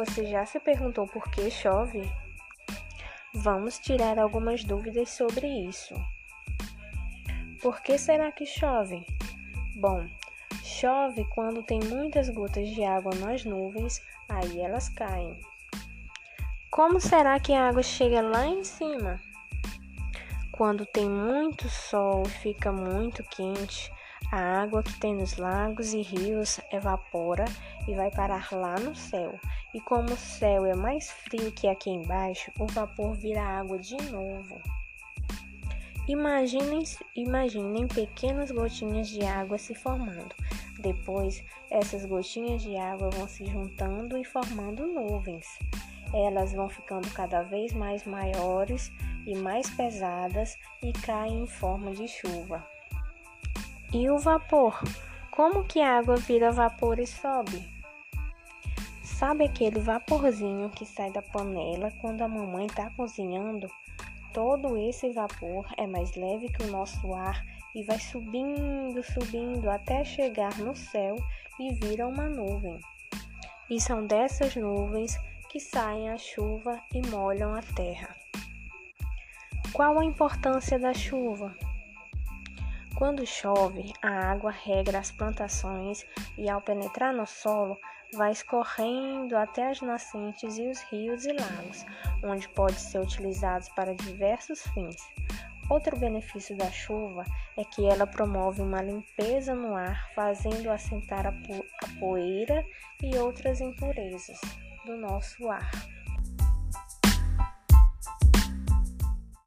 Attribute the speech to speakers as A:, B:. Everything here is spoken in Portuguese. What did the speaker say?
A: Você já se perguntou por que chove? Vamos tirar algumas dúvidas sobre isso. Por que será que chove? Bom, chove quando tem muitas gotas de água nas nuvens, aí elas caem. Como será que a água chega lá em cima? Quando tem muito sol e fica muito quente, a água que tem nos lagos e rios evapora e vai parar lá no céu. E como o céu é mais frio que aqui embaixo, o vapor vira água de novo. Imaginem, imaginem pequenas gotinhas de água se formando. Depois, essas gotinhas de água vão se juntando e formando nuvens. Elas vão ficando cada vez mais maiores e mais pesadas e caem em forma de chuva. E o vapor? Como que a água vira vapor e sobe? Sabe aquele vaporzinho que sai da panela quando a mamãe está cozinhando? Todo esse vapor é mais leve que o nosso ar e vai subindo, subindo até chegar no céu e vira uma nuvem. E são dessas nuvens que saem a chuva e molham a terra. Qual a importância da chuva? Quando chove, a água regra as plantações e, ao penetrar no solo, vai escorrendo até as nascentes e os rios e lagos, onde pode ser utilizados para diversos fins. Outro benefício da chuva é que ela promove uma limpeza no ar, fazendo assentar a, po a poeira e outras impurezas do nosso ar.